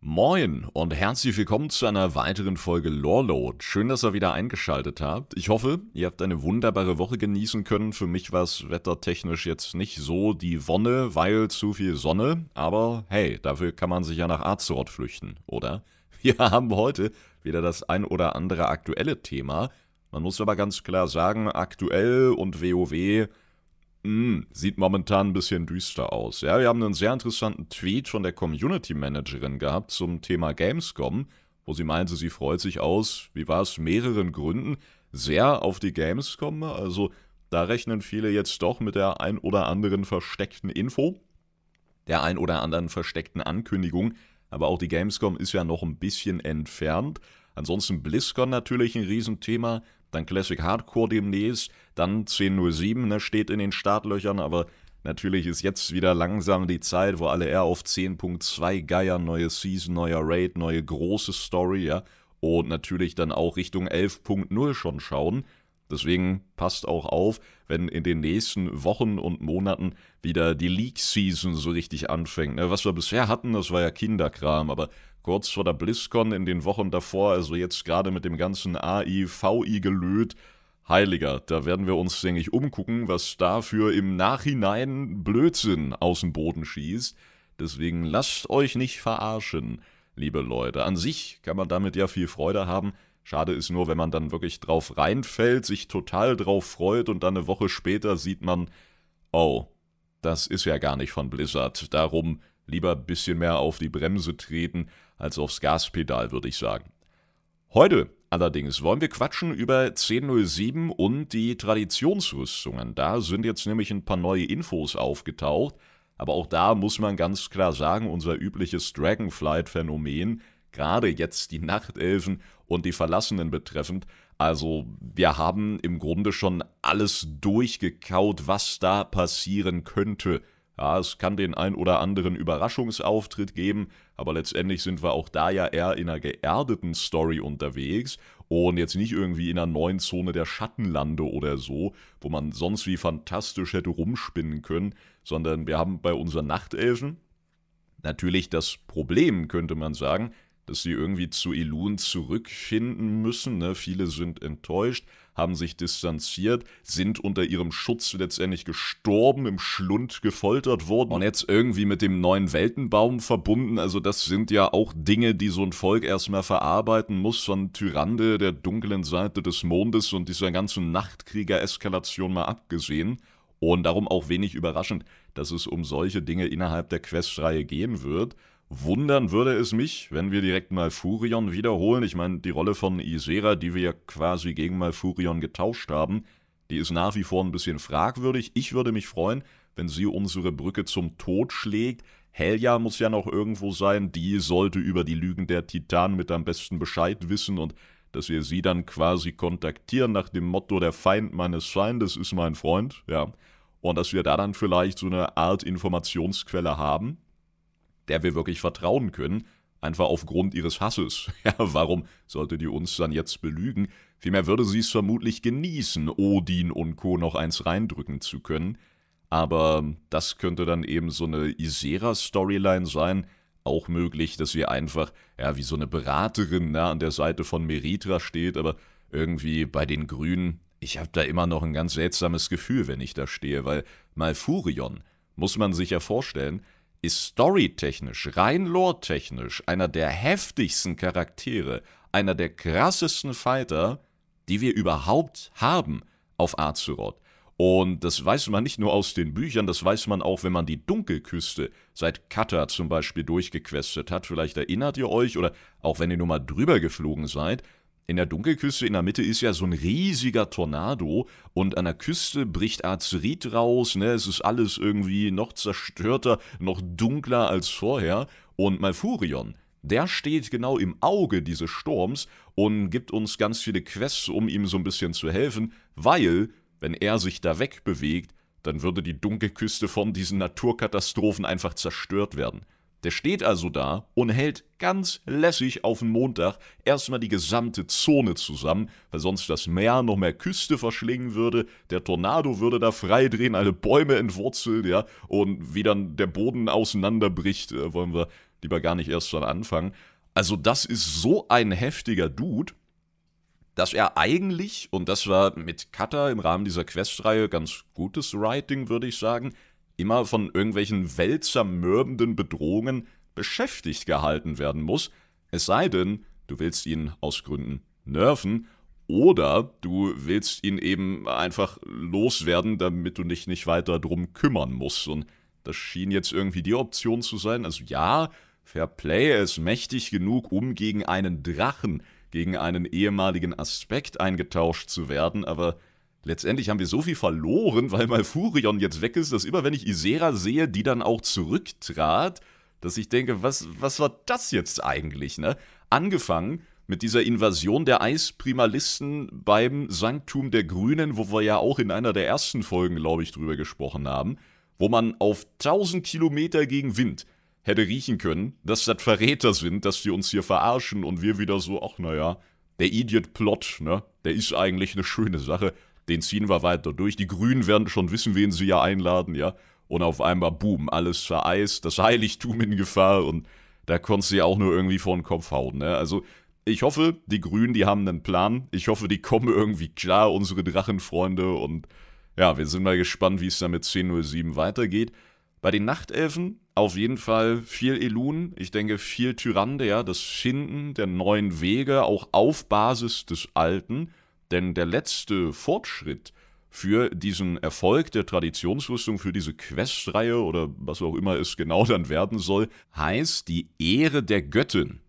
Moin und herzlich willkommen zu einer weiteren Folge Loreload. Schön, dass ihr wieder eingeschaltet habt. Ich hoffe, ihr habt eine wunderbare Woche genießen können. Für mich war es wettertechnisch jetzt nicht so die Wonne, weil zu viel Sonne. Aber hey, dafür kann man sich ja nach Azeroth flüchten, oder? Wir haben heute wieder das ein oder andere aktuelle Thema. Man muss aber ganz klar sagen, aktuell und WoW Mm, sieht momentan ein bisschen düster aus. Ja, wir haben einen sehr interessanten Tweet von der Community Managerin gehabt zum Thema Gamescom, wo sie meinte, sie freut sich aus, wie war es, mehreren Gründen, sehr auf die Gamescom. Also da rechnen viele jetzt doch mit der ein oder anderen versteckten Info, der ein oder anderen versteckten Ankündigung. Aber auch die Gamescom ist ja noch ein bisschen entfernt. Ansonsten BlizzCon natürlich ein Riesenthema dann Classic Hardcore demnächst, dann 10.07, ne, steht in den Startlöchern, aber natürlich ist jetzt wieder langsam die Zeit, wo alle eher auf 10.2 geiern, neue Season, neuer Raid, neue große Story, ja, und natürlich dann auch Richtung 11.0 schon schauen. Deswegen passt auch auf, wenn in den nächsten Wochen und Monaten wieder die League-Season so richtig anfängt. Ne? Was wir bisher hatten, das war ja Kinderkram, aber kurz vor der BlizzCon in den Wochen davor, also jetzt gerade mit dem ganzen AI, VI gelöt, Heiliger, da werden wir uns, denke ich, umgucken, was dafür im Nachhinein Blödsinn aus dem Boden schießt. Deswegen lasst euch nicht verarschen, liebe Leute. An sich kann man damit ja viel Freude haben. Schade ist nur, wenn man dann wirklich drauf reinfällt, sich total drauf freut und dann eine Woche später sieht man, oh, das ist ja gar nicht von Blizzard. Darum lieber ein bisschen mehr auf die Bremse treten als aufs Gaspedal, würde ich sagen. Heute allerdings wollen wir quatschen über 1007 und die Traditionsrüstungen. Da sind jetzt nämlich ein paar neue Infos aufgetaucht, aber auch da muss man ganz klar sagen, unser übliches Dragonflight-Phänomen, gerade jetzt die Nachtelfen und die Verlassenen betreffend, also wir haben im Grunde schon alles durchgekaut, was da passieren könnte ja, es kann den ein oder anderen Überraschungsauftritt geben, aber letztendlich sind wir auch da ja eher in einer geerdeten Story unterwegs und jetzt nicht irgendwie in einer neuen Zone der Schattenlande oder so, wo man sonst wie fantastisch hätte rumspinnen können, sondern wir haben bei unseren Nachtelfen natürlich das Problem, könnte man sagen, dass sie irgendwie zu Elun zurückfinden müssen. Ne? Viele sind enttäuscht, haben sich distanziert, sind unter ihrem Schutz letztendlich gestorben, im Schlund gefoltert worden und jetzt irgendwie mit dem neuen Weltenbaum verbunden. Also das sind ja auch Dinge, die so ein Volk erstmal verarbeiten muss, von Tyrande, der dunklen Seite des Mondes und dieser ganzen Nachtkrieger-Eskalation mal abgesehen. Und darum auch wenig überraschend, dass es um solche Dinge innerhalb der Questreihe gehen wird. Wundern würde es mich, wenn wir direkt Malfurion wiederholen. Ich meine, die Rolle von Isera, die wir ja quasi gegen Malfurion getauscht haben, die ist nach wie vor ein bisschen fragwürdig. Ich würde mich freuen, wenn sie unsere Brücke zum Tod schlägt. Helja muss ja noch irgendwo sein, die sollte über die Lügen der Titanen mit am besten Bescheid wissen und dass wir sie dann quasi kontaktieren nach dem Motto, der Feind meines Feindes ist mein Freund, ja. Und dass wir da dann vielleicht so eine Art Informationsquelle haben, der wir wirklich vertrauen können, einfach aufgrund ihres Hasses. Ja, warum sollte die uns dann jetzt belügen? Vielmehr würde sie es vermutlich genießen, Odin und Co. noch eins reindrücken zu können. Aber das könnte dann eben so eine Isera-Storyline sein. Auch möglich, dass sie einfach, ja, wie so eine Beraterin na, an der Seite von Meritra steht, aber irgendwie bei den Grünen, ich habe da immer noch ein ganz seltsames Gefühl, wenn ich da stehe, weil Malfurion, muss man sich ja vorstellen, ist storytechnisch, rein lore-technisch einer der heftigsten Charaktere, einer der krassesten Fighter, die wir überhaupt haben auf Azeroth. Und das weiß man nicht nur aus den Büchern, das weiß man auch, wenn man die Dunkelküste seit Kata zum Beispiel durchgequestet hat. Vielleicht erinnert ihr euch, oder auch wenn ihr nur mal drüber geflogen seid, in der Dunkelküste in der Mitte ist ja so ein riesiger Tornado und an der Küste bricht Azerit raus, ne? Es ist alles irgendwie noch zerstörter, noch dunkler als vorher. Und Malfurion, der steht genau im Auge dieses Sturms und gibt uns ganz viele Quests, um ihm so ein bisschen zu helfen, weil, wenn er sich da wegbewegt, dann würde die Dunkelküste von diesen Naturkatastrophen einfach zerstört werden. Der steht also da und hält ganz lässig auf den Montag erstmal die gesamte Zone zusammen, weil sonst das Meer noch mehr Küste verschlingen würde, der Tornado würde da freidrehen, alle Bäume entwurzelt, ja, und wie dann der Boden auseinanderbricht, äh, wollen wir lieber gar nicht erst schon anfangen. Also das ist so ein heftiger Dude, dass er eigentlich, und das war mit Cutter im Rahmen dieser Questreihe ganz gutes Writing, würde ich sagen, immer von irgendwelchen weltzermürbenden Bedrohungen beschäftigt gehalten werden muss, es sei denn, du willst ihn aus Gründen nerven oder du willst ihn eben einfach loswerden, damit du dich nicht weiter drum kümmern musst. Und das schien jetzt irgendwie die Option zu sein. Also ja, Fair Play, ist mächtig genug, um gegen einen Drachen gegen einen ehemaligen Aspekt eingetauscht zu werden, aber letztendlich haben wir so viel verloren, weil Malfurion jetzt weg ist, dass immer wenn ich Isera sehe, die dann auch zurücktrat, dass ich denke, was, was war das jetzt eigentlich, ne? Angefangen mit dieser Invasion der Eisprimalisten beim Sanktum der Grünen, wo wir ja auch in einer der ersten Folgen, glaube ich, drüber gesprochen haben, wo man auf 1000 Kilometer gegen Wind hätte riechen können, dass das Verräter sind, dass die uns hier verarschen und wir wieder so, ach naja, der Idiot-Plot, ne, der ist eigentlich eine schöne Sache, den ziehen wir weiter durch. Die Grünen werden schon wissen, wen sie ja einladen, ja. Und auf einmal, boom, alles vereist, das Heiligtum in Gefahr und da konntest du ja auch nur irgendwie vor den Kopf hauen, ne. Also, ich hoffe, die Grünen, die haben einen Plan. Ich hoffe, die kommen irgendwie klar, unsere Drachenfreunde. Und ja, wir sind mal gespannt, wie es da mit 10.07 weitergeht. Bei den Nachtelfen auf jeden Fall viel Elun, ich denke viel Tyrande, ja, das Finden der neuen Wege, auch auf Basis des Alten, denn der letzte Fortschritt für diesen Erfolg der Traditionsrüstung, für diese Questreihe oder was auch immer es genau dann werden soll, heißt die Ehre der Göttin.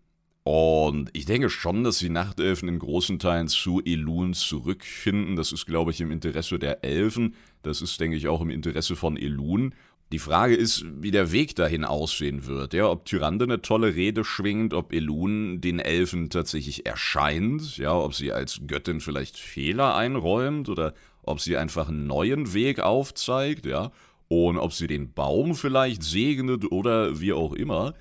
Und ich denke schon, dass die Nachtelfen in großen Teilen zu Elun zurückfinden. Das ist, glaube ich, im Interesse der Elfen. Das ist, denke ich, auch im Interesse von Elun. Die Frage ist, wie der Weg dahin aussehen wird. Ja, ob Tyrande eine tolle Rede schwingt, ob Elun den Elfen tatsächlich erscheint, ja, ob sie als Göttin vielleicht Fehler einräumt oder ob sie einfach einen neuen Weg aufzeigt, ja, und ob sie den Baum vielleicht segnet oder wie auch immer.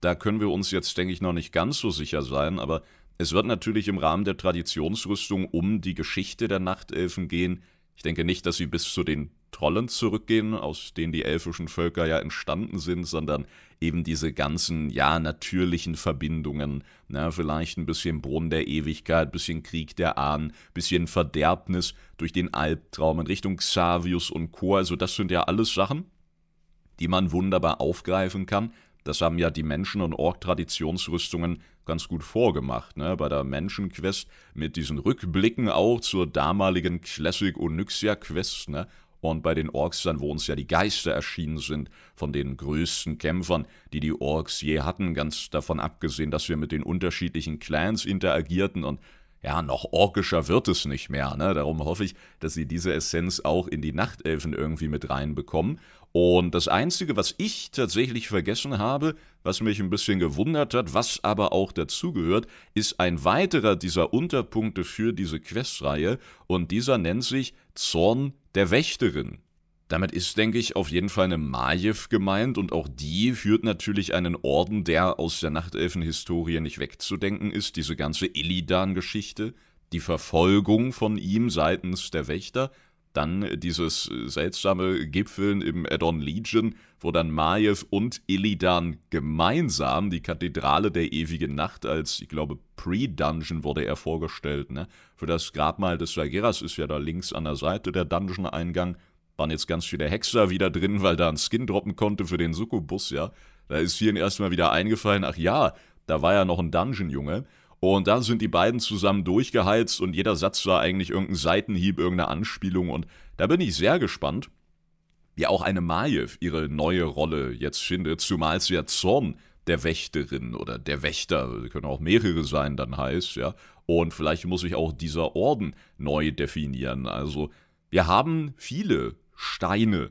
Da können wir uns jetzt, denke ich, noch nicht ganz so sicher sein, aber es wird natürlich im Rahmen der Traditionsrüstung um die Geschichte der Nachtelfen gehen. Ich denke nicht, dass sie bis zu den Trollen zurückgehen, aus denen die elfischen Völker ja entstanden sind, sondern eben diese ganzen, ja, natürlichen Verbindungen, ne, vielleicht ein bisschen Brunnen der Ewigkeit, bisschen Krieg der Ahnen, bisschen Verderbnis durch den Albtraum in Richtung Xavius und Co. Also das sind ja alles Sachen, die man wunderbar aufgreifen kann. Das haben ja die Menschen- und Ork-Traditionsrüstungen ganz gut vorgemacht, ne? Bei der Menschenquest mit diesen Rückblicken auch zur damaligen Classic Onyxia Quest, ne? Und bei den Orks dann, wo uns ja die Geister erschienen sind, von den größten Kämpfern, die die Orks je hatten, ganz davon abgesehen, dass wir mit den unterschiedlichen Clans interagierten und ja, noch orkischer wird es nicht mehr. Ne? Darum hoffe ich, dass sie diese Essenz auch in die Nachtelfen irgendwie mit reinbekommen. Und das Einzige, was ich tatsächlich vergessen habe, was mich ein bisschen gewundert hat, was aber auch dazugehört, ist ein weiterer dieser Unterpunkte für diese Questreihe. Und dieser nennt sich Zorn der Wächterin. Damit ist, denke ich, auf jeden Fall eine Majev gemeint und auch die führt natürlich einen Orden, der aus der Nachtelfenhistorie nicht wegzudenken ist, diese ganze Illidan-Geschichte, die Verfolgung von ihm seitens der Wächter, dann dieses seltsame Gipfeln im Addon Legion, wo dann Majev und Illidan gemeinsam die Kathedrale der ewigen Nacht als, ich glaube, Pre-Dungeon wurde er vorgestellt, ne? Für das Grabmal des Sageras ist ja da links an der Seite der Dungeon-Eingang waren jetzt ganz viele Hexer wieder drin, weil da ein Skin droppen konnte für den Succubus, ja. Da ist vielen erstmal wieder eingefallen, ach ja, da war ja noch ein Dungeon-Junge. Und da sind die beiden zusammen durchgeheizt und jeder Satz war eigentlich irgendein Seitenhieb, irgendeine Anspielung. Und da bin ich sehr gespannt, wie auch eine Majev ihre neue Rolle jetzt findet, zumal sie ja Zorn der Wächterin oder der Wächter, können auch mehrere sein, dann heißt, ja. Und vielleicht muss sich auch dieser Orden neu definieren. Also, wir haben viele Steine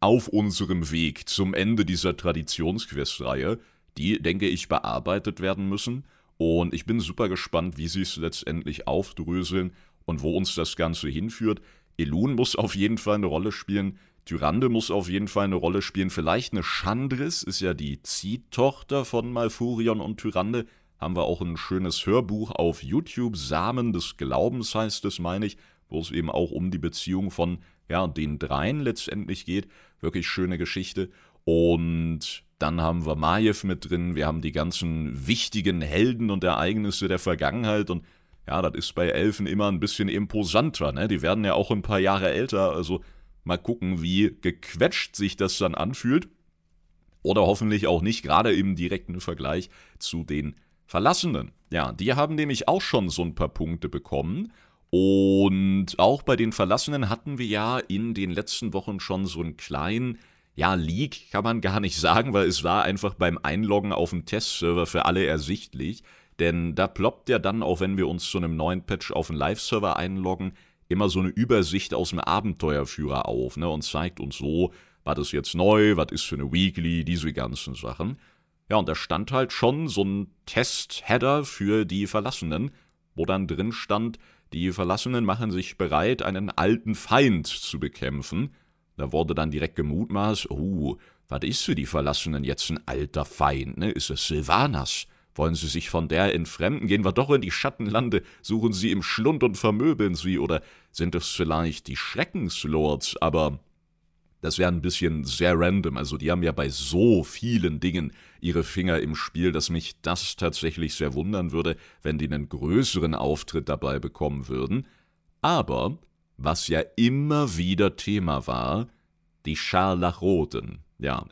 auf unserem Weg zum Ende dieser Traditionsquestreihe, die, denke ich, bearbeitet werden müssen. Und ich bin super gespannt, wie sie es letztendlich aufdröseln und wo uns das Ganze hinführt. Elun muss auf jeden Fall eine Rolle spielen. Tyrande muss auf jeden Fall eine Rolle spielen. Vielleicht eine Chandris, ist ja die Ziehtochter von Malfurion und Tyrande. Haben wir auch ein schönes Hörbuch auf YouTube. Samen des Glaubens heißt es, meine ich, wo es eben auch um die Beziehung von ja, den dreien letztendlich geht. Wirklich schöne Geschichte. Und dann haben wir Majev mit drin, wir haben die ganzen wichtigen Helden und Ereignisse der Vergangenheit und ja, das ist bei Elfen immer ein bisschen imposanter, ne? Die werden ja auch ein paar Jahre älter, also mal gucken, wie gequetscht sich das dann anfühlt. Oder hoffentlich auch nicht, gerade im direkten Vergleich zu den Verlassenen. Ja, die haben nämlich auch schon so ein paar Punkte bekommen. Und auch bei den Verlassenen hatten wir ja in den letzten Wochen schon so einen kleinen, ja, Leak kann man gar nicht sagen, weil es war einfach beim Einloggen auf dem Testserver für alle ersichtlich. Denn da ploppt ja dann, auch wenn wir uns zu einem neuen Patch auf den Live-Server einloggen, immer so eine Übersicht aus dem Abenteuerführer auf ne, und zeigt uns so, was ist jetzt neu, was ist für eine Weekly, diese ganzen Sachen. Ja, und da stand halt schon so ein Test-Header für die Verlassenen, wo dann drin stand, die Verlassenen machen sich bereit, einen alten Feind zu bekämpfen. Da wurde dann direkt gemutmaßt, oh, was ist für die Verlassenen jetzt ein alter Feind, ne? Ist es Sylvanas? Wollen sie sich von der entfremden? Gehen wir doch in die Schattenlande, suchen sie im Schlund und vermöbeln sie, oder sind es vielleicht die Schreckenslords? Aber das wäre ein bisschen sehr random. Also die haben ja bei so vielen Dingen ihre Finger im Spiel, dass mich das tatsächlich sehr wundern würde, wenn die einen größeren Auftritt dabei bekommen würden. Aber, was ja immer wieder Thema war, die Scharlachroten. Ja,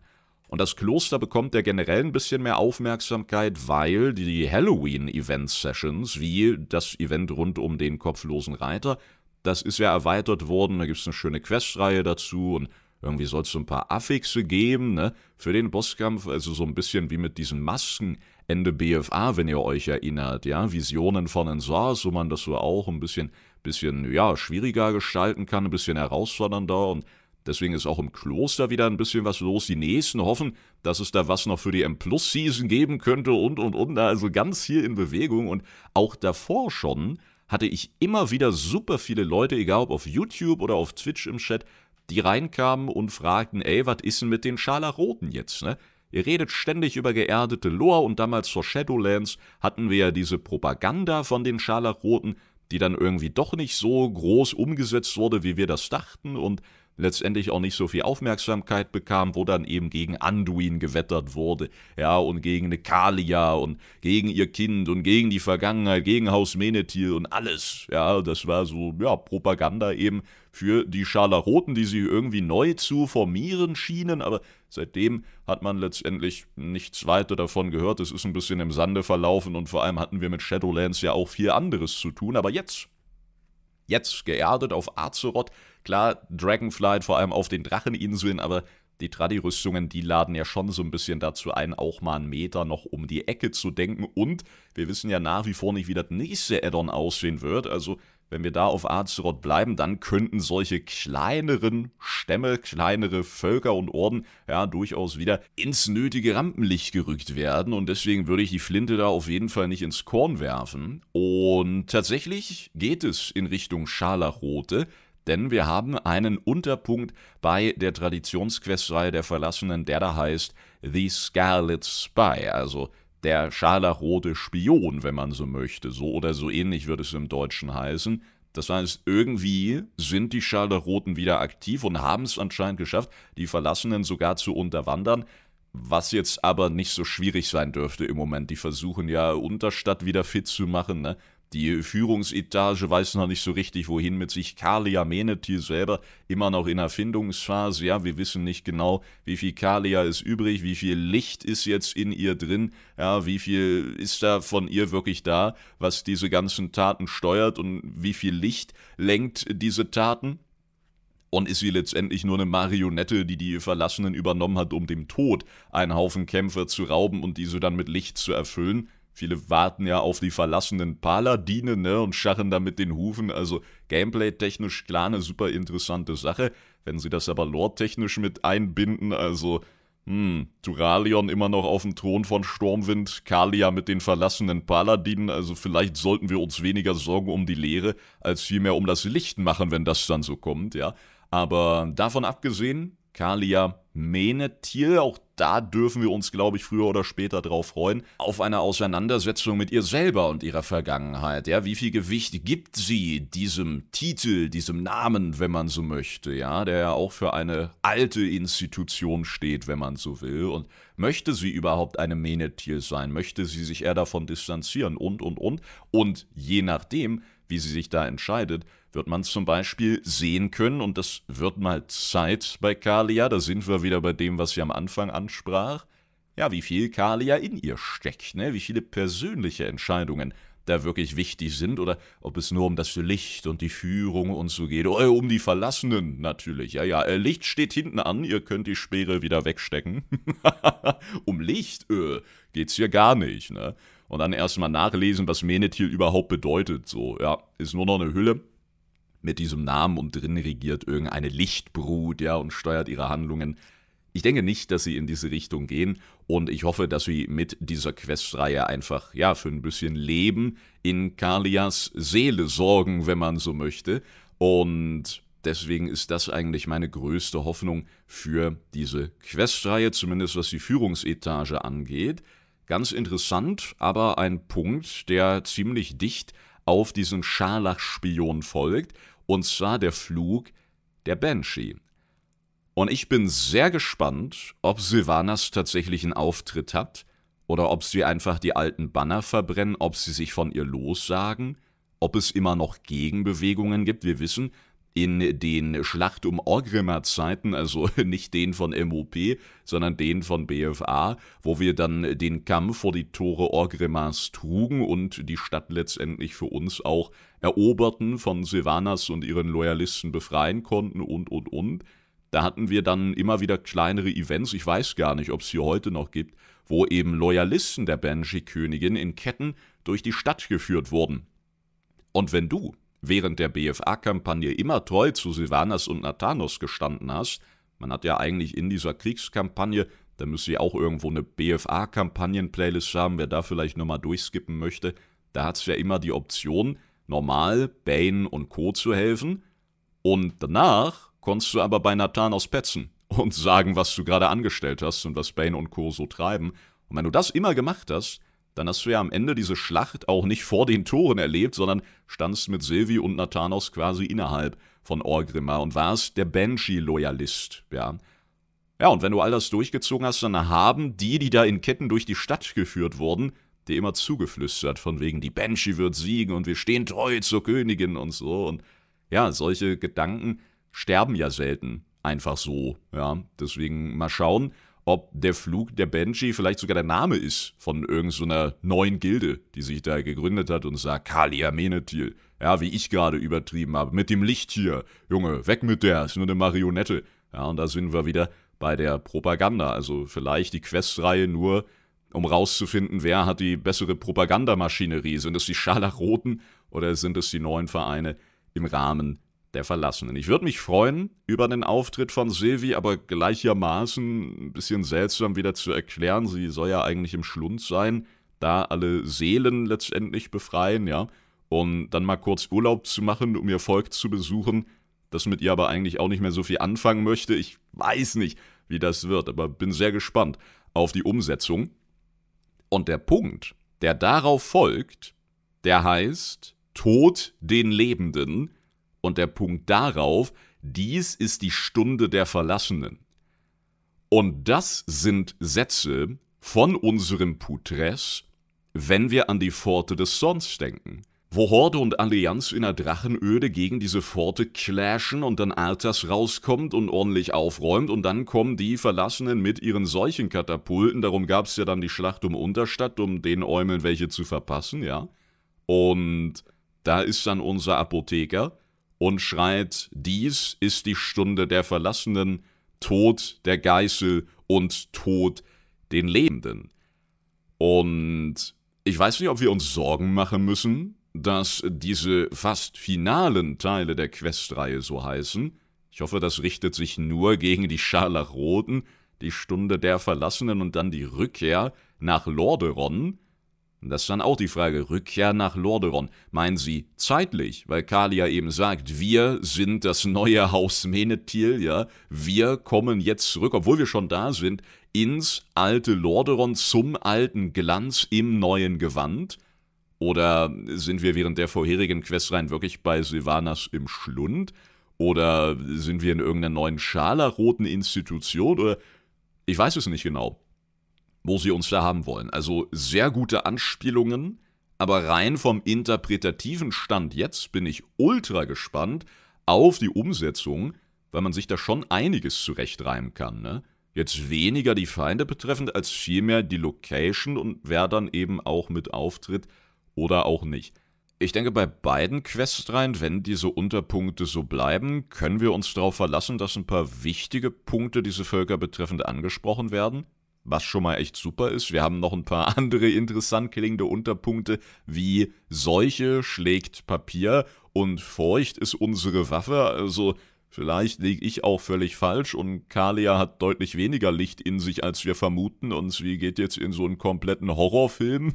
und das Kloster bekommt ja generell ein bisschen mehr Aufmerksamkeit, weil die Halloween-Event-Sessions, wie das Event rund um den kopflosen Reiter, das ist ja erweitert worden, da gibt es eine schöne Questreihe dazu und irgendwie soll es so ein paar Affixe geben, ne, für den Bosskampf, also so ein bisschen wie mit diesen Masken Ende BFA, wenn ihr euch erinnert, ja, Visionen von Source, wo man das so auch ein bisschen, bisschen, ja, schwieriger gestalten kann, ein bisschen herausfordernder und Deswegen ist auch im Kloster wieder ein bisschen was los. Die Nächsten hoffen, dass es da was noch für die M-Plus-Season geben könnte und, und, und. Also ganz hier in Bewegung. Und auch davor schon hatte ich immer wieder super viele Leute, egal ob auf YouTube oder auf Twitch im Chat, die reinkamen und fragten, ey, was ist denn mit den Scharlachroten jetzt, ne? Ihr redet ständig über geerdete Lore und damals vor Shadowlands hatten wir ja diese Propaganda von den Scharlachroten, die dann irgendwie doch nicht so groß umgesetzt wurde, wie wir das dachten und letztendlich auch nicht so viel Aufmerksamkeit bekam, wo dann eben gegen Anduin gewettert wurde, ja, und gegen eine Kalia und gegen ihr Kind und gegen die Vergangenheit, gegen Haus Menethil und alles, ja, das war so, ja, Propaganda eben für die Scharlachroten, die sie irgendwie neu zu formieren schienen, aber seitdem hat man letztendlich nichts weiter davon gehört, es ist ein bisschen im Sande verlaufen und vor allem hatten wir mit Shadowlands ja auch viel anderes zu tun, aber jetzt jetzt geerdet auf Azeroth. Klar, Dragonflight vor allem auf den Dracheninseln, aber die Tradi-Rüstungen, die laden ja schon so ein bisschen dazu ein, auch mal einen Meter noch um die Ecke zu denken. Und wir wissen ja nach wie vor nicht, wie das nächste Addon aussehen wird. Also wenn wir da auf Azeroth bleiben, dann könnten solche kleineren Stämme, kleinere Völker und Orden ja durchaus wieder ins nötige Rampenlicht gerückt werden. Und deswegen würde ich die Flinte da auf jeden Fall nicht ins Korn werfen. Und tatsächlich geht es in Richtung Scharlachrote. Denn wir haben einen Unterpunkt bei der Traditionsquestreihe der Verlassenen, der da heißt The Scarlet Spy, also der scharlachrote Spion, wenn man so möchte. So oder so ähnlich wird es im Deutschen heißen. Das heißt, irgendwie sind die Scharlachroten wieder aktiv und haben es anscheinend geschafft, die Verlassenen sogar zu unterwandern. Was jetzt aber nicht so schwierig sein dürfte im Moment. Die versuchen ja Unterstadt wieder fit zu machen, ne? Die Führungsetage weiß noch nicht so richtig, wohin mit sich. Kalia Menethil selber immer noch in Erfindungsphase. Ja, wir wissen nicht genau, wie viel Kalia ist übrig, wie viel Licht ist jetzt in ihr drin. Ja, wie viel ist da von ihr wirklich da, was diese ganzen Taten steuert und wie viel Licht lenkt diese Taten. Und ist sie letztendlich nur eine Marionette, die die Verlassenen übernommen hat, um dem Tod einen Haufen Kämpfer zu rauben und diese dann mit Licht zu erfüllen? Viele warten ja auf die verlassenen Paladine ne, und scharren da mit den Hufen. Also gameplay-technisch klar eine super interessante Sache. Wenn sie das aber lore-technisch mit einbinden, also hm, Turalion immer noch auf dem Thron von Stormwind, Kalia mit den verlassenen Paladinen, also vielleicht sollten wir uns weniger Sorgen um die Lehre, als vielmehr um das Licht machen, wenn das dann so kommt, ja. Aber davon abgesehen, Kalia Menethil, auch da dürfen wir uns, glaube ich, früher oder später drauf freuen, auf eine Auseinandersetzung mit ihr selber und ihrer Vergangenheit. Ja, wie viel Gewicht gibt sie diesem Titel, diesem Namen, wenn man so möchte, ja, der ja auch für eine alte Institution steht, wenn man so will. Und möchte sie überhaupt eine Menethil sein? Möchte sie sich eher davon distanzieren? Und, und, und. Und je nachdem, wie sie sich da entscheidet, wird man zum Beispiel sehen können, und das wird mal Zeit bei Kalia, da sind wir wieder bei dem, was sie am Anfang ansprach, ja, wie viel Kalia in ihr steckt, ne? wie viele persönliche Entscheidungen da wirklich wichtig sind oder ob es nur um das Licht und die Führung und so geht. Oder um die Verlassenen natürlich. Ja, ja, äh, Licht steht hinten an, ihr könnt die Speere wieder wegstecken. um Licht äh, geht's hier gar nicht, ne? Und dann erstmal nachlesen, was Menethil überhaupt bedeutet. So, ja, ist nur noch eine Hülle mit diesem Namen und drin regiert irgendeine Lichtbrut, ja, und steuert ihre Handlungen. Ich denke nicht, dass sie in diese Richtung gehen und ich hoffe, dass sie mit dieser Questreihe einfach, ja, für ein bisschen Leben in Kalias Seele sorgen, wenn man so möchte. Und deswegen ist das eigentlich meine größte Hoffnung für diese Questreihe, zumindest was die Führungsetage angeht. Ganz interessant, aber ein Punkt, der ziemlich dicht auf diesen Scharlachspion folgt, und zwar der Flug der Banshee. Und ich bin sehr gespannt, ob Sylvanas tatsächlich einen Auftritt hat oder ob sie einfach die alten Banner verbrennen, ob sie sich von ihr lossagen, ob es immer noch Gegenbewegungen gibt. Wir wissen, in den Schlacht um Orgrimmar Zeiten, also nicht den von MOP, sondern den von BFA, wo wir dann den Kampf vor die Tore Orgrimmars trugen und die Stadt letztendlich für uns auch eroberten, von Sylvanas und ihren Loyalisten befreien konnten und und und. Da hatten wir dann immer wieder kleinere Events, ich weiß gar nicht, ob es sie heute noch gibt, wo eben Loyalisten der Banshee-Königin in Ketten durch die Stadt geführt wurden. Und wenn du während der BFA-Kampagne immer treu zu Sylvanas und Nathanos gestanden hast, man hat ja eigentlich in dieser Kriegskampagne, da müsste ja auch irgendwo eine BFA-Kampagnen-Playlist haben, wer da vielleicht nochmal durchskippen möchte, da hat es ja immer die Option, normal Bane und Co. zu helfen, und danach konntest du aber bei Nathanos petzen und sagen, was du gerade angestellt hast und was Bane und Co. so treiben. Und wenn du das immer gemacht hast, dann hast du ja am Ende diese Schlacht auch nicht vor den Toren erlebt, sondern standst mit Sylvie und Nathanos quasi innerhalb von Orgrimmar und warst der Banshee-Loyalist, ja. Ja, und wenn du all das durchgezogen hast, dann haben die, die da in Ketten durch die Stadt geführt wurden, dir immer zugeflüstert, von wegen, die Banshee wird siegen und wir stehen treu zur Königin und so. Und ja, solche Gedanken sterben ja selten einfach so, ja. Deswegen mal schauen, ob der Flug der Banshee vielleicht sogar der Name ist von irgendeiner so neuen Gilde, die sich da gegründet hat und sagt, Kalia Menethil. Ja, wie ich gerade übertrieben habe. Mit dem Licht hier. Junge, weg mit der, ist nur eine Marionette. Ja, und da sind wir wieder bei der Propaganda. Also vielleicht die Questreihe nur, um rauszufinden, wer hat die bessere Propagandamaschinerie. Sind es die Scharlachroten oder sind es die neuen Vereine im Rahmen der Verlassenen. Ich würde mich freuen über den Auftritt von Silvi, aber gleichermaßen ein bisschen seltsam wieder zu erklären. Sie soll ja eigentlich im Schlund sein, da alle Seelen letztendlich befreien, ja. Und dann mal kurz Urlaub zu machen, um ihr Volk zu besuchen, das mit ihr aber eigentlich auch nicht mehr so viel anfangen möchte. Ich weiß nicht, wie das wird, aber bin sehr gespannt auf die Umsetzung. Und der Punkt, der darauf folgt, der heißt Tod den Lebenden, und der Punkt darauf, dies ist die Stunde der Verlassenen. Und das sind Sätze von unserem Putres, wenn wir an die Pforte des Sons denken. Wo Horde und Allianz in der Drachenöde gegen diese Pforte clashen und dann Arthas rauskommt und ordentlich aufräumt und dann kommen die Verlassenen mit ihren Seuchenkatapulten, darum gab es ja dann die Schlacht um Unterstadt, um den Eumeln welche zu verpassen, ja. Und da ist dann unser Apotheker, und schreit, dies ist die Stunde der Verlassenen, Tod der Geißel und Tod den Lebenden. Und ich weiß nicht, ob wir uns Sorgen machen müssen, dass diese fast finalen Teile der Questreihe so heißen. Ich hoffe, das richtet sich nur gegen die Scharlachroten, die Stunde der Verlassenen und dann die Rückkehr nach Lordaeron. Das ist dann auch die Frage, Rückkehr nach Lordaeron. Meinen Sie zeitlich? Weil Kalia eben sagt, wir sind das neue Haus Menethil, ja. Wir kommen jetzt zurück, obwohl wir schon da sind, ins alte Lordaeron zum alten Glanz im neuen Gewand? Oder sind wir während der vorherigen Questreihen wirklich bei Sylvanas im Schlund? Oder sind wir in irgendeiner neuen scharlachroten Institution? Oder ich weiß es nicht genau, wo sie uns da haben wollen. Also sehr gute Anspielungen, aber rein vom interpretativen Stand jetzt bin ich ultra gespannt auf die Umsetzung, weil man sich da schon einiges zurechtreimen kann. Ne? Jetzt weniger die Feinde betreffend, als vielmehr die Location und wer dann eben auch mit auftritt oder auch nicht. Ich denke, bei beiden Questreihen, wenn diese Unterpunkte so bleiben, können wir uns darauf verlassen, dass ein paar wichtige Punkte diese Völker betreffend angesprochen werden. Was schon mal echt super ist. Wir haben noch ein paar andere interessant klingende Unterpunkte, wie Seuche schlägt Papier und feucht ist unsere Waffe. Also Vielleicht liege ich auch völlig falsch und Kalia hat deutlich weniger Licht in sich, als wir vermuten und sie geht jetzt in so einen kompletten Horrorfilm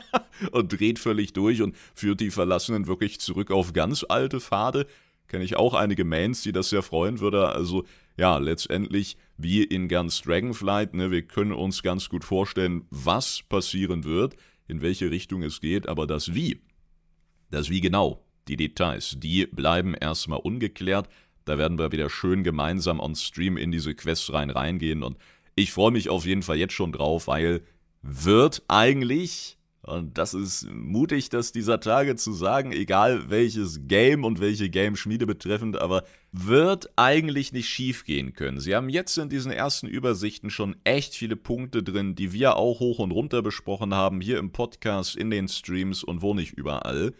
und dreht völlig durch und führt die Verlassenen wirklich zurück auf ganz alte Pfade. Kenne ich auch einige Mains, die das sehr freuen würde. Also ja, letztendlich wie in ganz Dragonflight, ne, wir können uns ganz gut vorstellen, was passieren wird, in welche Richtung es geht, aber das Wie, das Wie genau, die Details, die bleiben erstmal ungeklärt. Da werden wir wieder schön gemeinsam on Stream in diese Quests rein reingehen und ich freue mich auf jeden Fall jetzt schon drauf, weil wird eigentlich, und das ist mutig, das dieser Tage zu sagen, egal welches Game und welche Game-Schmiede betreffend, aber wird eigentlich nicht schief gehen können. Sie haben jetzt in diesen ersten Übersichten schon echt viele Punkte drin, die wir auch hoch und runter besprochen haben, hier im Podcast, in den Streams und wo nicht überall.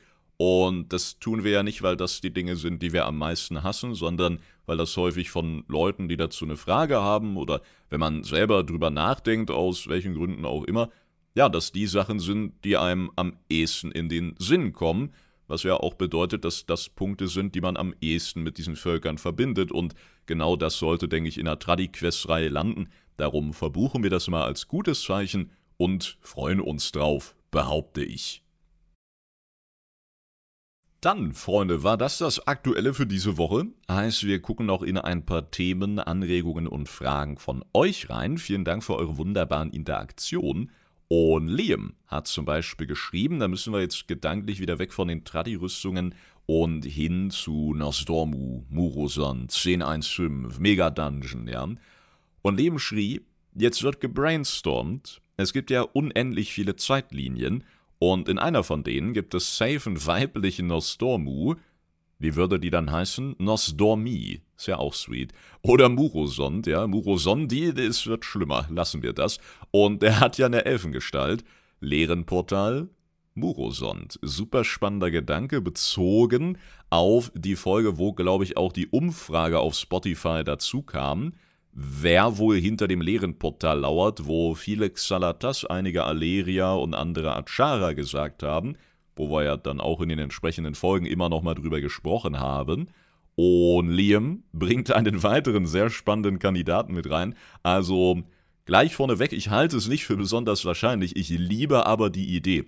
Und das tun wir ja nicht, weil das die Dinge sind, die wir am meisten hassen, sondern weil das häufig von Leuten, die dazu eine Frage haben oder wenn man selber drüber nachdenkt, aus welchen Gründen auch immer, ja, dass die Sachen sind, die einem am ehesten in den Sinn kommen, was ja auch bedeutet, dass das Punkte sind, die man am ehesten mit diesen Völkern verbindet und genau das sollte, denke ich, in der Tradi-Quest-Reihe landen. Darum verbuchen wir das mal als gutes Zeichen und freuen uns drauf, behaupte ich. Dann, Freunde, war das das Aktuelle für diese Woche. Heißt, wir gucken noch in ein paar Themen, Anregungen und Fragen von euch rein. Vielen Dank für eure wunderbaren Interaktionen. Und Liam hat zum Beispiel geschrieben, da müssen wir jetzt gedanklich wieder weg von den Tradi-Rüstungen und hin zu Nostormu, Murosan, 1015, Mega Dungeon, ja. Und Liam schrieb, jetzt wird gebrainstormt, es gibt ja unendlich viele Zeitlinien und in einer von denen gibt es safe einen weiblichen Nostormu. Wie würde die dann heißen? Nosdormi. Ist ja auch sweet. Oder Murosond, ja. Murosondi, das wird schlimmer. Lassen wir das. Und der hat ja eine Elfengestalt. Leerenportal, Murosond. Super spannender Gedanke, bezogen auf die Folge, wo, glaube ich, auch die Umfrage auf Spotify dazu kam wer wohl hinter dem leeren Portal lauert, wo viele Xalatas, einige Aleria und andere Achara gesagt haben, wo wir ja dann auch in den entsprechenden Folgen immer nochmal drüber gesprochen haben. Und Liam bringt einen weiteren sehr spannenden Kandidaten mit rein. Also gleich vorneweg, ich halte es nicht für besonders wahrscheinlich, ich liebe aber die Idee.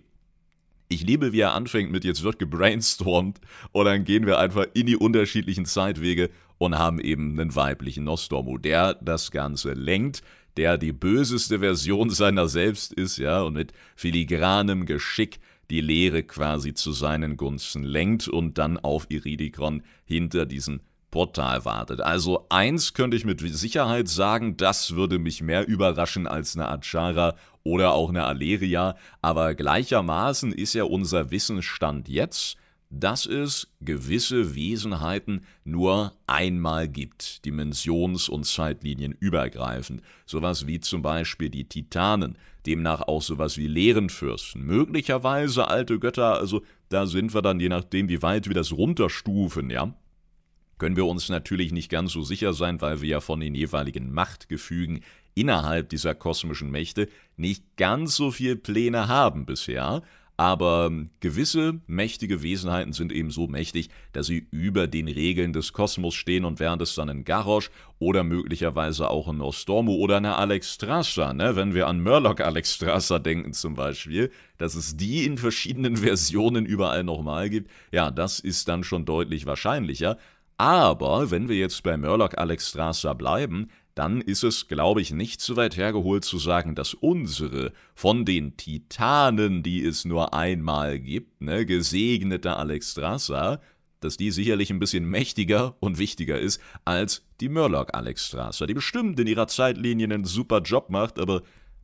Ich liebe, wie er anfängt mit jetzt wird gebrainstormt und dann gehen wir einfach in die unterschiedlichen Zeitwege und haben eben einen weiblichen Nostormu, der das Ganze lenkt, der die böseste Version seiner selbst ist, ja, und mit filigranem Geschick die Lehre quasi zu seinen Gunsten lenkt und dann auf Iridikon hinter diesem Portal wartet. Also eins könnte ich mit Sicherheit sagen, das würde mich mehr überraschen als eine Achara oder auch eine Aleria, aber gleichermaßen ist ja unser Wissensstand jetzt, dass es gewisse Wesenheiten nur einmal gibt, dimensions- und zeitlinienübergreifend, sowas wie zum Beispiel die Titanen, demnach auch sowas wie Leerenfürsten, möglicherweise alte Götter, also da sind wir dann, je nachdem, wie weit wir das runterstufen, ja, können wir uns natürlich nicht ganz so sicher sein, weil wir ja von den jeweiligen Machtgefügen innerhalb dieser kosmischen Mächte nicht ganz so viel Pläne haben bisher, aber gewisse mächtige Wesenheiten sind eben so mächtig, dass sie über den Regeln des Kosmos stehen und während es dann in Garrosh oder möglicherweise auch in Nostormu oder in Alexstrasza, ne, wenn wir an Murloc Alexstrasza denken zum Beispiel, dass es die in verschiedenen Versionen überall nochmal gibt, ja, das ist dann schon deutlich wahrscheinlicher. Aber wenn wir jetzt bei Murloc Alexstrasza bleiben, dann ist es, glaube ich, nicht zu weit hergeholt zu sagen, dass unsere von den Titanen, die es nur einmal gibt, ne, gesegnete Alexstrasza, dass die sicherlich ein bisschen mächtiger und wichtiger ist als die Murloc Alexstrasza, die bestimmt in ihrer Zeitlinie einen super Job macht, aber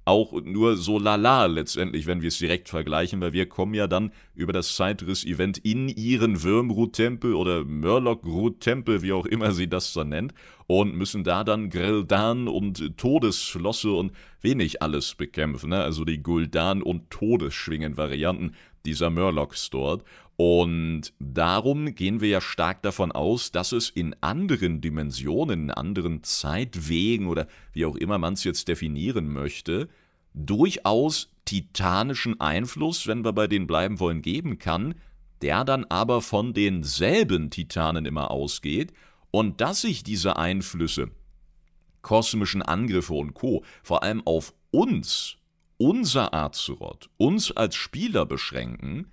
auch nur so lala letztendlich, wenn wir es direkt vergleichen, weil wir kommen ja dann über das Zeitriss-Event in ihren Würmrut-Tempel oder Murloc-Rut-Tempel, wie auch immer sie das so nennt, und müssen da dann Grildan und Todesschlosse und wenig alles bekämpfen, ne? also die Guldan- und Todesschwingen-Varianten dieser Murlocs dort. Und darum gehen wir ja stark davon aus, dass es in anderen Dimensionen, in anderen Zeitwegen oder wie auch immer man es jetzt definieren möchte, durchaus titanischen Einfluss, wenn wir bei denen bleiben wollen, geben kann, der dann aber von denselben Titanen immer ausgeht und dass sich diese Einflüsse, kosmischen Angriffe und Co. vor allem auf uns, unser Azeroth, uns als Spieler beschränken,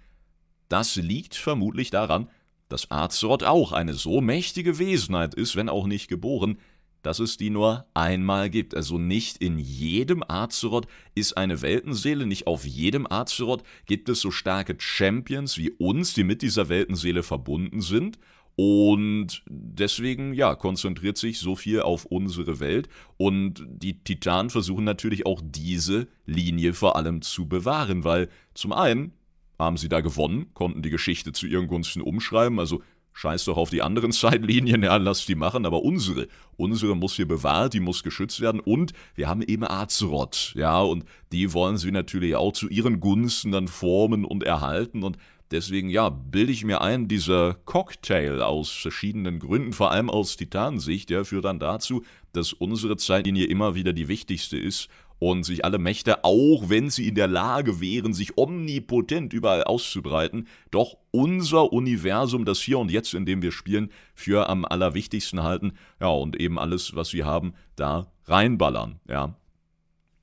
das liegt vermutlich daran, dass Azeroth auch eine so mächtige Wesenheit ist, wenn auch nicht geboren, dass es die nur einmal gibt. Also nicht in jedem Azeroth ist eine Weltenseele, nicht auf jedem Azeroth gibt es so starke Champions wie uns, die mit dieser Weltenseele verbunden sind. Und deswegen, ja, konzentriert sich so viel auf unsere Welt. Und die Titanen versuchen natürlich auch diese Linie vor allem zu bewahren, weil zum einen haben sie da gewonnen, konnten die Geschichte zu ihren Gunsten umschreiben, also scheiß doch auf die anderen Zeitlinien, ja, lass die machen, aber unsere, unsere muss hier bewahrt, die muss geschützt werden. Und wir haben eben Azeroth, ja, und die wollen sie natürlich auch zu ihren Gunsten dann formen und erhalten. Und deswegen, ja, bilde ich mir ein, dieser Cocktail aus verschiedenen Gründen, vor allem aus Titansicht, ja, führt dann dazu, dass unsere Zeitlinie immer wieder die wichtigste ist und sich alle Mächte, auch wenn sie in der Lage wären, sich omnipotent überall auszubreiten, doch unser Universum, das hier und jetzt, in dem wir spielen, für am allerwichtigsten halten, ja, und eben alles, was wir haben, da reinballern, ja.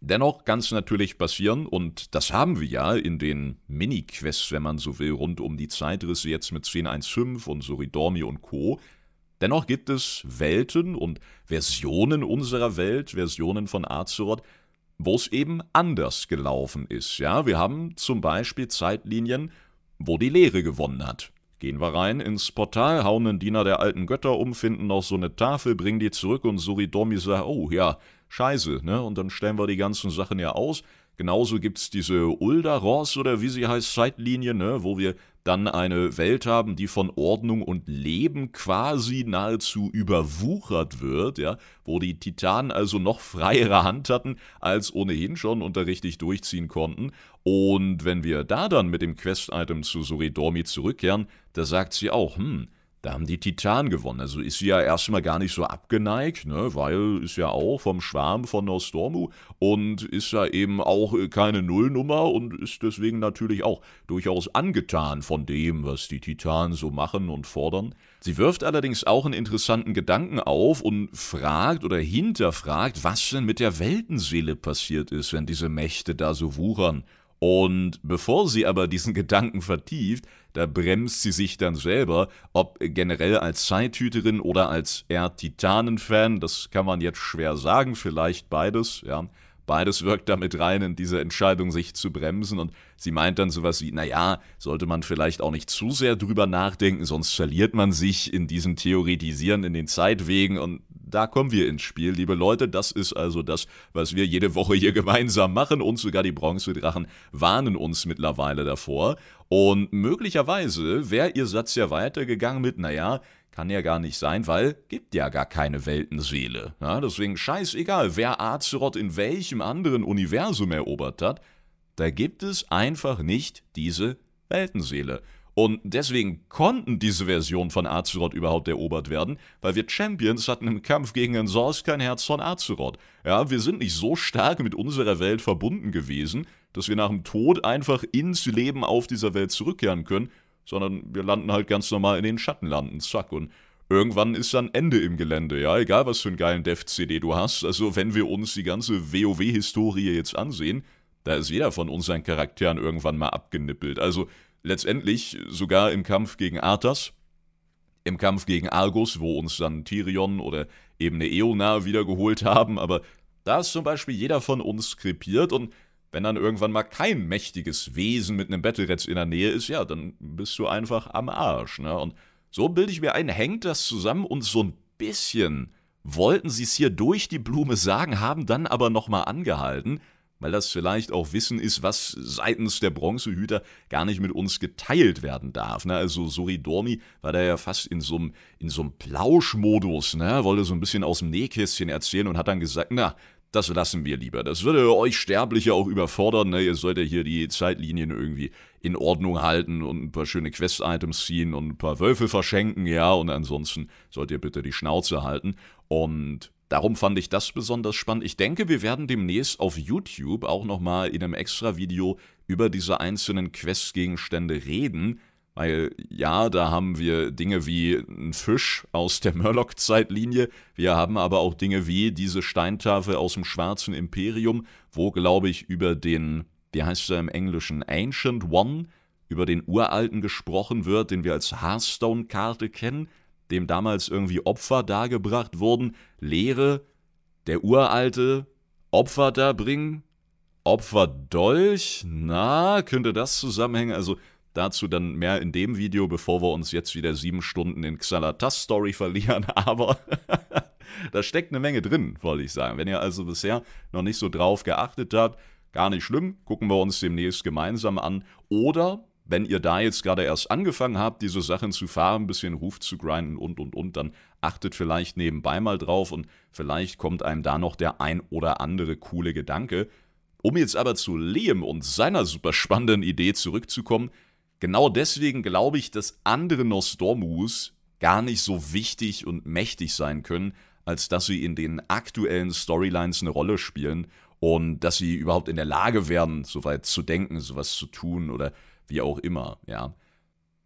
Dennoch kann es natürlich passieren, und das haben wir ja in den Mini-Quests, wenn man so will, rund um die Zeitrisse jetzt mit 10.1.5 und Soridormi und Co., Dennoch gibt es Welten und Versionen unserer Welt, Versionen von Azeroth, wo es eben anders gelaufen ist. Ja, wir haben zum Beispiel Zeitlinien, wo die Lehre gewonnen hat. Gehen wir rein ins Portal, hauen einen Diener der alten Götter um, finden noch so eine Tafel, bringen die zurück und Suridomi sagt, oh ja, scheiße, ne? Und dann stellen wir die ganzen Sachen ja aus. Genauso gibt es diese Uldaros oder wie sie heißt, Zeitlinie, ne? Wo wir dann eine Welt haben, die von Ordnung und Leben quasi nahezu überwuchert wird, ja, wo die Titanen also noch freiere Hand hatten, als ohnehin schon und da richtig durchziehen konnten. Und wenn wir da dann mit dem Quest-Item zu Soridormi zurückkehren, da sagt sie auch, hm, da haben die Titanen gewonnen. Also ist sie ja erstmal gar nicht so abgeneigt, ne, weil ist ja auch vom Schwarm von Nostormu und ist ja eben auch keine Nullnummer und ist deswegen natürlich auch durchaus angetan von dem, was die Titanen so machen und fordern. Sie wirft allerdings auch einen interessanten Gedanken auf und fragt oder hinterfragt, was denn mit der Weltenseele passiert ist, wenn diese Mächte da so wuchern. Und bevor sie aber diesen Gedanken vertieft, da bremst sie sich dann selber, ob generell als Zeithüterin oder als eher Titanen-Fan, das kann man jetzt schwer sagen, vielleicht beides, ja. Beides wirkt damit rein in diese Entscheidung, sich zu bremsen. Und sie meint dann sowas wie, naja, sollte man vielleicht auch nicht zu sehr drüber nachdenken, sonst verliert man sich in diesem Theoretisieren in den Zeitwegen. Und da kommen wir ins Spiel, liebe Leute. Das ist also das, was wir jede Woche hier gemeinsam machen. Und sogar die Bronzedrachen warnen uns mittlerweile davor. Und möglicherweise wäre ihr Satz ja weitergegangen mit, naja, kann ja gar nicht sein, weil gibt ja gar keine Weltenseele. Ja, deswegen scheißegal, wer Azeroth in welchem anderen Universum erobert hat, da gibt es einfach nicht diese Weltenseele. Und deswegen konnten diese Versionen von Azeroth überhaupt erobert werden, weil wir Champions hatten im Kampf gegen den Source kein Herz von Azeroth. Ja, wir sind nicht so stark mit unserer Welt verbunden gewesen, dass wir nach dem Tod einfach ins Leben auf dieser Welt zurückkehren können, sondern wir landen halt ganz normal in den Schattenlanden, zack, und irgendwann ist dann Ende im Gelände, ja, egal was für einen geilen Dev-CD du hast, also wenn wir uns die ganze WoW-Historie jetzt ansehen, da ist jeder von unseren Charakteren irgendwann mal abgenippelt, also letztendlich sogar im Kampf gegen Arthas, im Kampf gegen Argus, wo uns dann Tyrion oder eben eine Eona wiedergeholt haben, aber da ist zum Beispiel jeder von uns krepiert und wenn dann irgendwann mal kein mächtiges Wesen mit einem Battleretz in der Nähe ist, ja, dann bist du einfach am Arsch. Ne? Und so bilde ich mir ein, hängt das zusammen und so ein bisschen wollten sie es hier durch die Blume sagen, haben dann aber nochmal angehalten, weil das vielleicht auch Wissen ist, was seitens der Bronzehüter gar nicht mit uns geteilt werden darf. Ne? Also Soridormi war da ja fast in so einem Plauschmodus, ne? wollte so ein bisschen aus dem Nähkästchen erzählen und hat dann gesagt, na, das lassen wir lieber. Das würde euch Sterbliche auch überfordern. Ne? Ihr solltet hier die Zeitlinien irgendwie in Ordnung halten und ein paar schöne Quest-Items ziehen und ein paar Wölfe verschenken, ja, und ansonsten sollt ihr bitte die Schnauze halten. Und darum fand ich das besonders spannend. Ich denke, wir werden demnächst auf YouTube auch nochmal in einem extra Video über diese einzelnen Quest-Gegenstände reden. Weil ja, da haben wir Dinge wie ein Fisch aus der Murloc-Zeitlinie, wir haben aber auch Dinge wie diese Steintafel aus dem Schwarzen Imperium, wo, glaube ich, über den, wie heißt er im Englischen, Ancient One, über den Uralten gesprochen wird, den wir als Hearthstone-Karte kennen, dem damals irgendwie Opfer dargebracht wurden. Lehre, der Uralte, Opfer darbringen, Opferdolch, na, könnte das zusammenhängen? Also Dazu dann mehr in dem Video, bevor wir uns jetzt wieder sieben Stunden in Xalatas Story verlieren. Aber da steckt eine Menge drin, wollte ich sagen. Wenn ihr also bisher noch nicht so drauf geachtet habt, gar nicht schlimm, gucken wir uns demnächst gemeinsam an. Oder wenn ihr da jetzt gerade erst angefangen habt, diese Sachen zu fahren, ein bisschen Ruf zu grinden und und und, dann achtet vielleicht nebenbei mal drauf und vielleicht kommt einem da noch der ein oder andere coole Gedanke. Um jetzt aber zu Liam und seiner super spannenden Idee zurückzukommen, Genau deswegen glaube ich, dass andere Nostormus gar nicht so wichtig und mächtig sein können, als dass sie in den aktuellen Storylines eine Rolle spielen und dass sie überhaupt in der Lage wären, so weit zu denken, sowas zu tun oder wie auch immer, ja.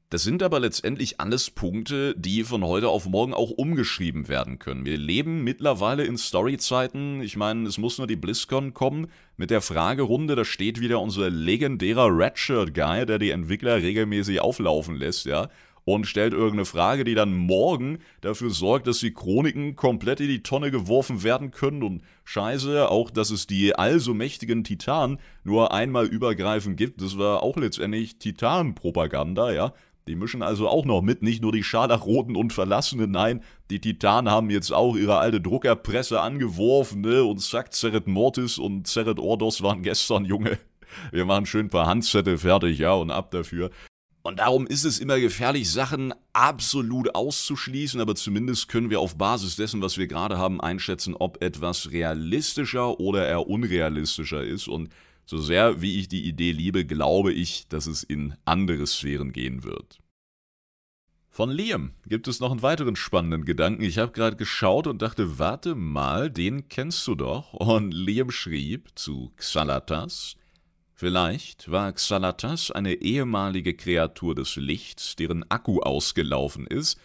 Das sind aber letztendlich alles Punkte, die von heute auf morgen auch umgeschrieben werden können. Wir leben mittlerweile in Storyzeiten. Ich meine, es muss nur die BlizzCon kommen mit der Fragerunde. Da steht wieder unser legendärer Redshirt-Guy, der die Entwickler regelmäßig auflaufen lässt, ja. Und stellt irgendeine Frage, die dann morgen dafür sorgt, dass die Chroniken komplett in die Tonne geworfen werden können. Und scheiße, auch dass es die also mächtigen Titanen nur einmal übergreifend gibt. Das war auch letztendlich Titan-Propaganda, ja. Die mischen also auch noch mit, nicht nur die Scharlachroten und Verlassenen, nein, die Titanen haben jetzt auch ihre alte Druckerpresse angeworfen, ne? Und zack, Zeret Mortis und Zeret Ordos waren gestern, Junge. Wir machen schön ein paar Handzettel fertig, ja, und ab dafür. Und darum ist es immer gefährlich, Sachen absolut auszuschließen, aber zumindest können wir auf Basis dessen, was wir gerade haben, einschätzen, ob etwas realistischer oder eher unrealistischer ist. Und so sehr wie ich die Idee liebe, glaube ich, dass es in andere Sphären gehen wird. Von Liam gibt es noch einen weiteren spannenden Gedanken. Ich habe gerade geschaut und dachte, warte mal, den kennst du doch. Und Liam schrieb zu Xalatas, Vielleicht war Xalatas eine ehemalige Kreatur des Lichts, deren Akku ausgelaufen ist.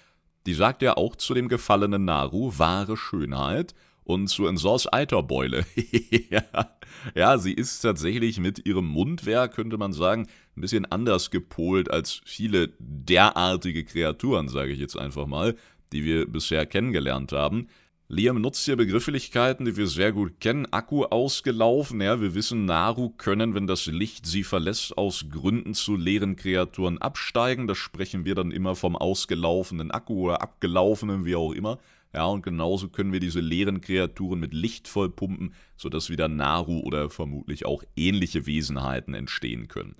Die sagt ja auch zu dem gefallenen Naru wahre Schönheit und zu Ensors Eiterbeule. ja, sie ist tatsächlich mit ihrem Mundwerk, könnte man sagen, ein bisschen anders gepolt als viele derartige Kreaturen, sage ich jetzt einfach mal, die wir bisher kennengelernt haben. Liam nutzt hier Begrifflichkeiten, die wir sehr gut kennen. Akku ausgelaufen, ja, wir wissen, Naru können, wenn das Licht sie verlässt, aus Gründen zu leeren Kreaturen absteigen. Da sprechen wir dann immer vom ausgelaufenen Akku oder abgelaufenen, wie auch immer. Ja, und genauso können wir diese leeren Kreaturen mit Licht vollpumpen, sodass wieder Naru oder vermutlich auch ähnliche Wesenheiten entstehen können.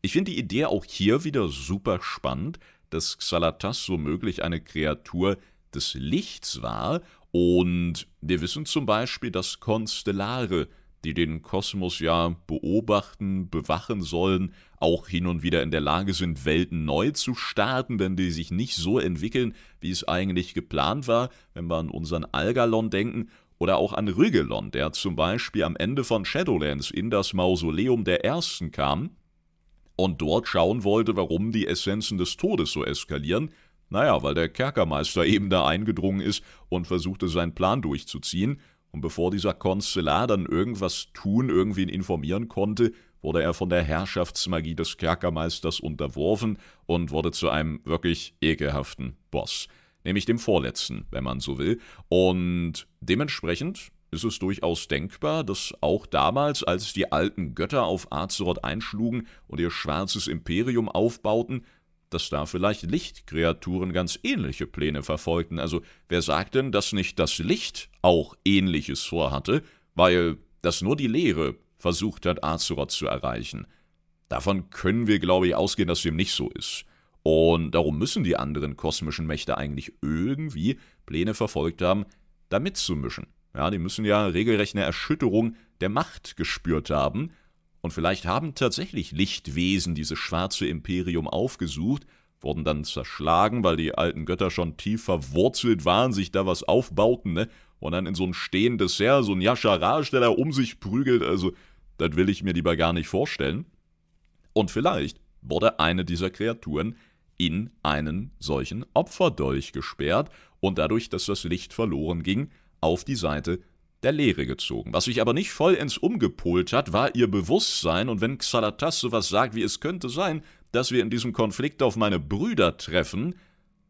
Ich finde die Idee auch hier wieder super spannend, dass Xalatas so möglich eine Kreatur des Lichts war und wir wissen zum Beispiel, dass Konstellare die den Kosmos ja beobachten, bewachen sollen, auch hin und wieder in der Lage sind, Welten neu zu starten, wenn die sich nicht so entwickeln, wie es eigentlich geplant war, wenn wir an unseren Algalon denken, oder auch an Rügelon, der zum Beispiel am Ende von Shadowlands in das Mausoleum der Ersten kam und dort schauen wollte, warum die Essenzen des Todes so eskalieren. Naja, weil der Kerkermeister eben da eingedrungen ist und versuchte seinen Plan durchzuziehen, und bevor dieser Konstellar dann irgendwas tun, irgendwen informieren konnte, wurde er von der Herrschaftsmagie des Kerkermeisters unterworfen und wurde zu einem wirklich ekelhaften Boss. nämlich dem vorletzten, wenn man so will. Und dementsprechend ist es durchaus denkbar, dass auch damals, als die alten Götter auf Azeroth einschlugen und ihr schwarzes Imperium aufbauten, dass da vielleicht Lichtkreaturen ganz ähnliche Pläne verfolgten. Also wer sagt denn, dass nicht das Licht auch ähnliches vorhatte, weil das nur die Leere versucht hat, Azeroth zu erreichen? Davon können wir, glaube ich, ausgehen, dass dem nicht so ist. Und darum müssen die anderen kosmischen Mächte eigentlich irgendwie Pläne verfolgt haben, da mitzumischen. Ja, die müssen ja regelrecht eine Erschütterung der Macht gespürt haben. Und vielleicht haben tatsächlich Lichtwesen dieses schwarze Imperium aufgesucht, wurden dann zerschlagen, weil die alten Götter schon tief verwurzelt waren, sich da was aufbauten, ne? Und dann in so ein stehendes Heer, so ein Yasharal, der da um sich prügelt, also, das will ich mir lieber gar nicht vorstellen. Und vielleicht wurde eine dieser Kreaturen in einen solchen Opferdolch gesperrt und dadurch, dass das Licht verloren ging, auf die Seite der Leere gezogen. Was sich aber nicht vollends umgepolt hat, war ihr Bewusstsein, und wenn Xalatas sowas sagt, wie es könnte sein, dass wir in diesem Konflikt auf meine Brüder treffen,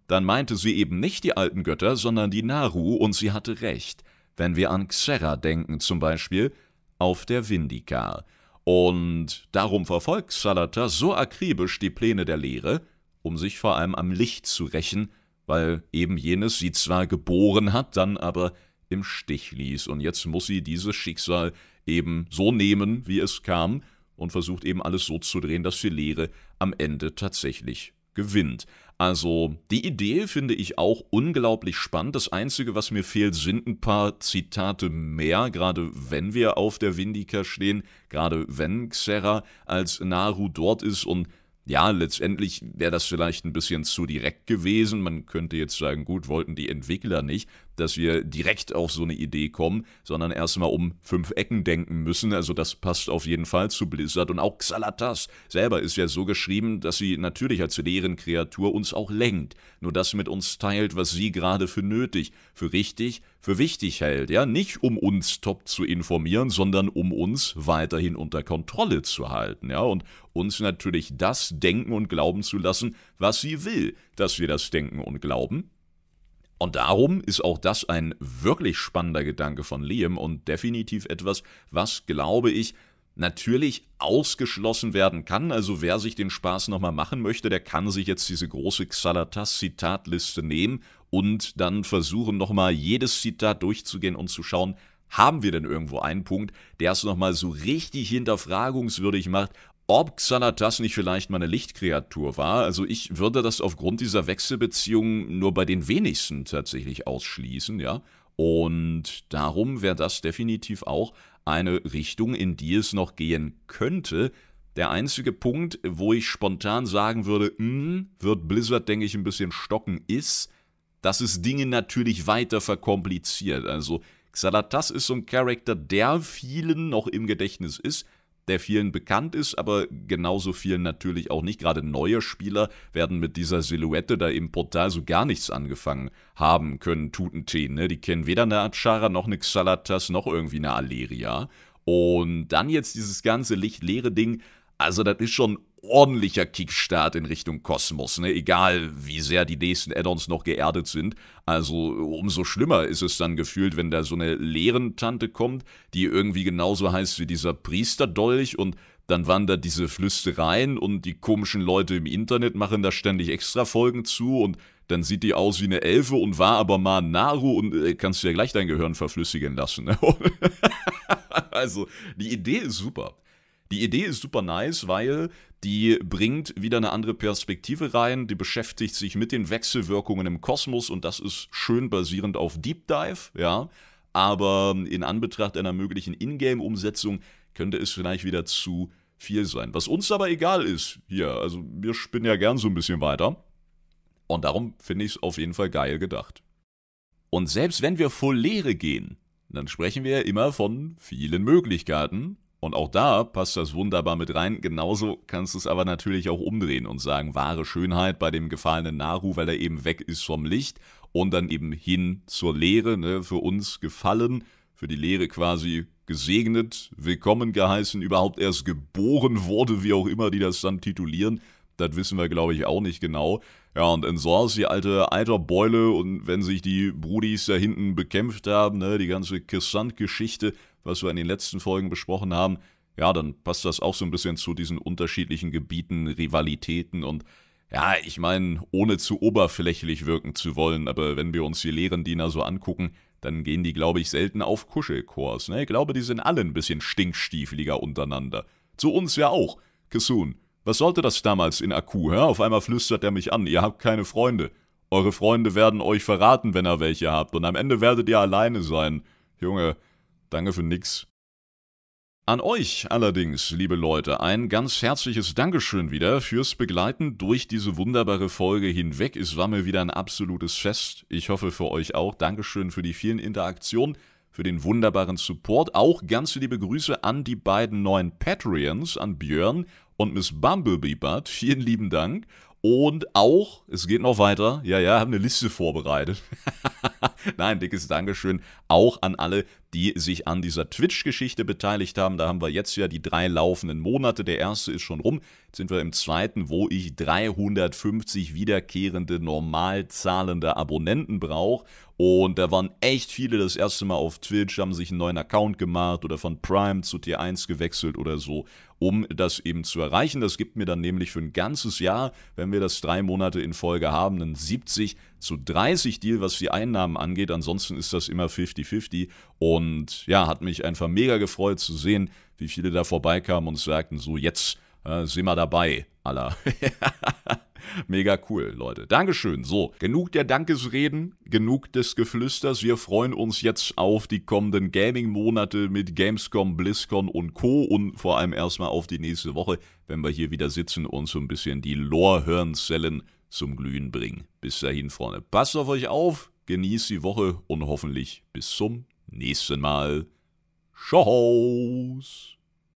dann meinte sie eben nicht die alten Götter, sondern die Naru, und sie hatte recht. Wenn wir an Xerra denken zum Beispiel, auf der Vindikar. Und darum verfolgt Xalatas so akribisch die Pläne der Lehre, um sich vor allem am Licht zu rächen, weil eben jenes sie zwar geboren hat, dann aber im Stich ließ. Und jetzt muss sie dieses Schicksal eben so nehmen, wie es kam, und versucht eben alles so zu drehen, dass die Lehre am Ende tatsächlich gewinnt. Also die Idee finde ich auch unglaublich spannend. Das Einzige, was mir fehlt, sind ein paar Zitate mehr, gerade wenn wir auf der Vindika stehen, gerade wenn Xerra als Naru dort ist und ja, letztendlich wäre das vielleicht ein bisschen zu direkt gewesen. Man könnte jetzt sagen, gut, wollten die Entwickler nicht, dass wir direkt auf so eine Idee kommen, sondern erstmal um fünf Ecken denken müssen. Also das passt auf jeden Fall zu Blizzard. Und auch Xalatas selber ist ja so geschrieben, dass sie natürlich als Kreatur uns auch lenkt. Nur das mit uns teilt, was sie gerade für nötig, für richtig, für wichtig hält. Ja, nicht um uns top zu informieren, sondern um uns weiterhin unter Kontrolle zu halten. Ja, und uns natürlich das denken und glauben zu lassen, was sie will, dass wir das denken und glauben. Und darum ist auch das ein wirklich spannender Gedanke von Liam und definitiv etwas, was, glaube ich, natürlich ausgeschlossen werden kann. Also wer sich den Spaß nochmal machen möchte, der kann sich jetzt diese große Xalatas-Zitatliste nehmen und dann versuchen nochmal jedes Zitat durchzugehen und zu schauen, haben wir denn irgendwo einen Punkt, der es nochmal so richtig hinterfragungswürdig macht, ob Xanatas nicht vielleicht mal eine Lichtkreatur war. Also ich würde das aufgrund dieser Wechselbeziehung nur bei den wenigsten tatsächlich ausschließen, ja. Und darum wäre das definitiv auch eine Richtung, in die es noch gehen könnte. Der einzige Punkt, wo ich spontan sagen würde, mh, hm, wird Blizzard, denke ich, ein bisschen stocken, ist, dass es Dinge natürlich weiter verkompliziert. Also Xalatas ist so ein Charakter, der vielen noch im Gedächtnis ist, der vielen bekannt ist, aber genauso vielen natürlich auch nicht. Gerade neue Spieler werden mit dieser Silhouette da im Portal so gar nichts angefangen haben können, Tutentee. Ne? Die kennen weder eine Achara noch eine Xalatas noch irgendwie eine Aleria. Und dann jetzt dieses ganze lichtleere Ding, also das ist schon ordentlicher Kickstart in Richtung Kosmos, ne? egal wie sehr die nächsten Add-ons noch geerdet sind. Also umso schlimmer ist es dann gefühlt, wenn da so eine Lehrentante kommt, die irgendwie genauso heißt wie dieser Priesterdolch und dann wandert diese Flüstereien und die komischen Leute im Internet machen da ständig extra Folgen zu und dann sieht die aus wie eine Elfe und war aber mal Naru und äh, kannst du ja gleich dein Gehirn verflüssigen lassen. Ne? also die Idee ist super. Die Idee ist super nice, weil die bringt wieder eine andere Perspektive rein, die beschäftigt sich mit den Wechselwirkungen im Kosmos und das ist schön basierend auf Deep Dive, ja. Aber in Anbetracht einer möglichen Ingame-Umsetzung könnte es vielleicht wieder zu viel sein. Was uns aber egal ist, hier, also wir spinnen ja gern so ein bisschen weiter. Und darum finde ich es auf jeden Fall geil gedacht. Und selbst wenn wir voll Leere gehen, dann sprechen wir ja immer von vielen Möglichkeiten und auch da passt das wunderbar mit rein. Genauso kannst du es aber natürlich auch umdrehen und sagen, wahre Schönheit bei dem gefallenen Naru, weil er eben weg ist vom Licht und dann eben hin zur Leere, ne, für uns gefallen, für die Leere quasi gesegnet, willkommen geheißen, überhaupt erst geboren wurde, wie auch immer die das dann titulieren. das wissen wir, glaube ich, auch nicht genau. Ja, und in ist die alte Eiterbeule und wenn sich die Brudis da hinten bekämpft haben, ne, die ganze Kissant-Geschichte, was wir in den letzten Folgen besprochen haben, ja, dann passt das auch so ein bisschen zu diesen unterschiedlichen Gebieten, Rivalitäten und ja, ich meine, ohne zu oberflächlich wirken zu wollen, aber wenn wir uns die Lehrendiener so angucken, dann gehen die, glaube ich, selten auf Kuschelkurs. Ne? Ich glaube, die sind alle ein bisschen stinkstiefeliger untereinander. Zu uns ja auch. Kissun, was sollte das damals in Akku, hä? Auf einmal flüstert er mich an, ihr habt keine Freunde. Eure Freunde werden euch verraten, wenn ihr welche habt, und am Ende werdet ihr alleine sein. Junge, danke für nix. An euch allerdings, liebe Leute, ein ganz herzliches Dankeschön wieder fürs Begleiten durch diese wunderbare Folge hinweg. Es war mir wieder ein absolutes Fest. Ich hoffe für euch auch. Dankeschön für die vielen Interaktionen, für den wunderbaren Support. Auch ganz liebe Grüße an die beiden neuen Patreons, an Björn und Miss Bumblebee Bud. Vielen lieben Dank. Und auch, es geht noch weiter, ja, ja, haben eine Liste vorbereitet. Nein, dickes Dankeschön auch an alle, die sich an dieser Twitch-Geschichte beteiligt haben. Da haben wir jetzt ja die drei laufenden Monate. Der erste ist schon rum. Jetzt sind wir im zweiten, wo ich 350 wiederkehrende, normal zahlende Abonnenten brauche. Und da waren echt viele das erste Mal auf Twitch, haben sich einen neuen Account gemacht oder von Prime zu Tier 1 gewechselt oder so um das eben zu erreichen. Das gibt mir dann nämlich für ein ganzes Jahr, wenn wir das drei Monate in Folge haben, einen 70 zu 30 Deal, was die Einnahmen angeht. Ansonsten ist das immer 50-50 und ja, hat mich einfach mega gefreut zu sehen, wie viele da vorbeikamen und sagten so, jetzt äh, sind wir dabei, aller. Mega cool, Leute. Dankeschön. So, genug der Dankesreden, genug des Geflüsters. Wir freuen uns jetzt auf die kommenden Gaming-Monate mit Gamescom, BlizzCon und Co. Und vor allem erstmal auf die nächste Woche, wenn wir hier wieder sitzen und so ein bisschen die Lore-Hirnzellen zum Glühen bringen. Bis dahin, Freunde. Passt auf euch auf, genießt die Woche und hoffentlich bis zum nächsten Mal. Tschüss.